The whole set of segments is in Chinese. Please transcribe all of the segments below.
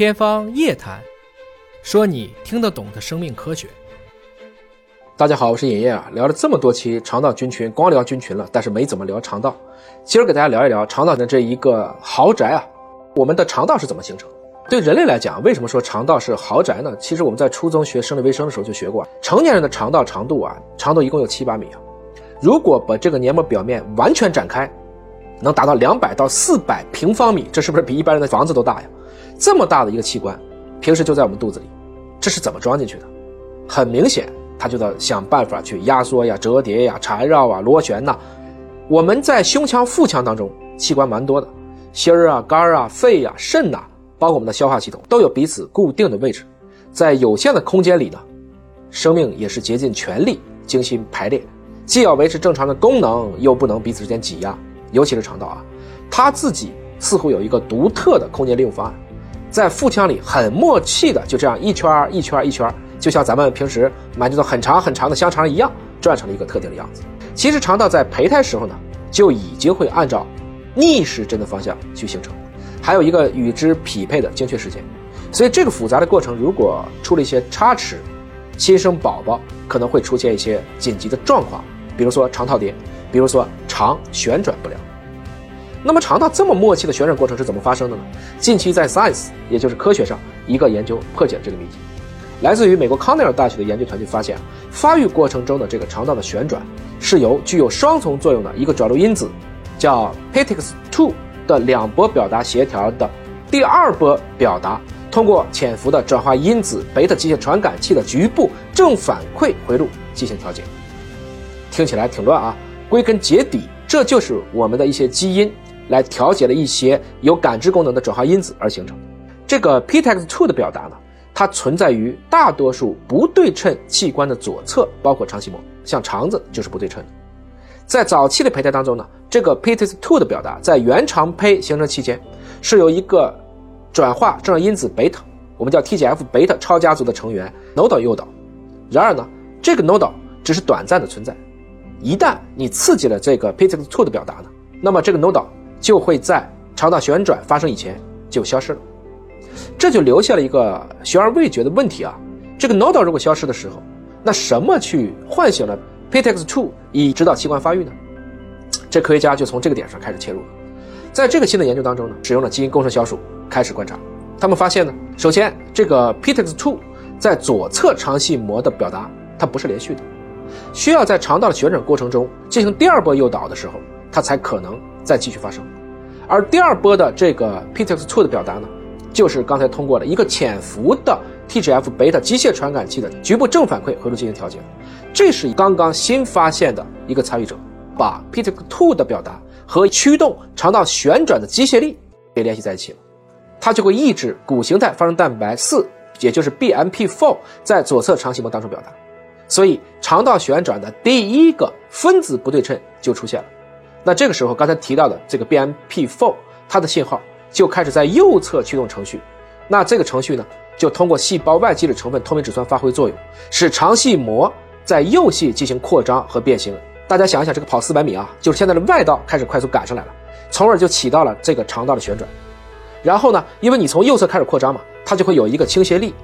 天方夜谭，说你听得懂的生命科学。大家好，我是尹烨啊，聊了这么多期肠道菌群，光聊菌群了，但是没怎么聊肠道。今儿给大家聊一聊肠道的这一个豪宅啊，我们的肠道是怎么形成？对人类来讲，为什么说肠道是豪宅呢？其实我们在初中学生理卫生的时候就学过，成年人的肠道长度啊，长度一共有七八米啊。如果把这个黏膜表面完全展开，能达到两百到四百平方米，这是不是比一般人的房子都大呀？这么大的一个器官，平时就在我们肚子里，这是怎么装进去的？很明显，它就在想办法去压缩呀、折叠呀、缠绕啊、螺旋呐。我们在胸腔、腹腔当中器官蛮多的，心儿啊、肝啊、肺呀、肾呐，包括我们的消化系统，都有彼此固定的位置。在有限的空间里呢，生命也是竭尽全力、精心排列。既要维持正常的功能，又不能彼此之间挤压，尤其是肠道啊，它自己似乎有一个独特的空间利用方案，在腹腔里很默契的就这样一圈一圈一圈，就像咱们平时买这种很长很长的香肠一样，转成了一个特定的样子。其实肠道在胚胎时候呢，就已经会按照逆时针的方向去形成，还有一个与之匹配的精确时间。所以这个复杂的过程如果出了一些差池，新生宝宝可能会出现一些紧急的状况。比如说肠套叠，比如说肠旋转不良。那么肠道这么默契的旋转过程是怎么发生的呢？近期在 Science，也就是科学上，一个研究破解了这个谜题。来自于美国康奈尔大学的研究团队发现，发育过程中的这个肠道的旋转是由具有双重作用的一个转录因子，叫 PTX2 的两波表达协调的第二波表达，通过潜伏的转化因子贝塔机械传感器的局部正反馈回路进行调节。听起来挺乱啊，归根结底，这就是我们的一些基因来调节了一些有感知功能的转化因子而形成。这个 PTX2 的表达呢，它存在于大多数不对称器官的左侧，包括肠系膜，像肠子就是不对称的。在早期的胚胎当中呢，这个 PTX2 的表达在原肠胚形成期间，是由一个转化正因子贝塔，我们叫 TGF 贝塔超家族的成员 nodal 诱导。然而呢，这个 nodal 只是短暂的存在。一旦你刺激了这个 PTX2 的表达呢，那么这个 nodal 就会在肠道旋转发生以前就消失了，这就留下了一个悬而未决的问题啊。这个 nodal 如果消失的时候，那什么去唤醒了 PTX2 以指导器官发育呢？这科学家就从这个点上开始切入了。在这个新的研究当中呢，使用了基因工程小鼠开始观察，他们发现呢，首先这个 PTX2 在左侧肠系膜的表达它不是连续的。需要在肠道的旋转过程中进行第二波诱导的时候，它才可能再继续发生。而第二波的这个 PTX2 的表达呢，就是刚才通过了一个潜伏的 TGF 贝塔机械传感器的局部正反馈回路进行调节。这是刚刚新发现的一个参与者，把 PTX2 的表达和驱动肠道旋转的机械力给联系在一起了，它就会抑制骨形态发生蛋白四，也就是 BMP4 在左侧肠系膜当中表达。所以，肠道旋转的第一个分子不对称就出现了。那这个时候，刚才提到的这个 BMP4，它的信号就开始在右侧驱动程序。那这个程序呢，就通过细胞外基质成分透明质酸发挥作用，使肠系膜在右系进行扩张和变形。大家想一想，这个跑四百米啊，就是现在的外道开始快速赶上来了，从而就起到了这个肠道的旋转。然后呢，因为你从右侧开始扩张嘛，它就会有一个倾斜力，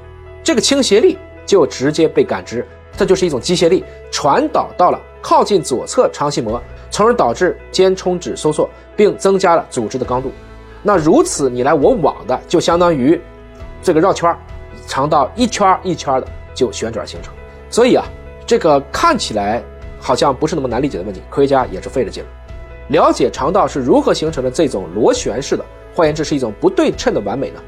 这个倾斜力就直接被感知。这就是一种机械力传导到了靠近左侧肠系膜，从而导致间充脂收缩，并增加了组织的刚度。那如此你来我往的，就相当于这个绕圈儿，肠道一圈一圈的就旋转形成。所以啊，这个看起来好像不是那么难理解的问题，科学家也是费了劲了。了解肠道是如何形成的这种螺旋式的，换言之是一种不对称的完美呢？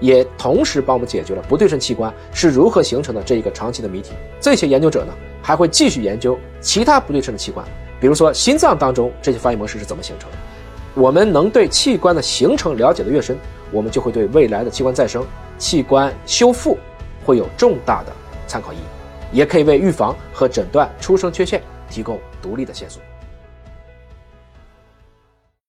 也同时帮我们解决了不对称器官是如何形成的这一个长期的谜题。这些研究者呢，还会继续研究其他不对称的器官，比如说心脏当中这些发育模式是怎么形成的。我们能对器官的形成了解的越深，我们就会对未来的器官再生、器官修复会有重大的参考意义，也可以为预防和诊断出生缺陷提供独立的线索。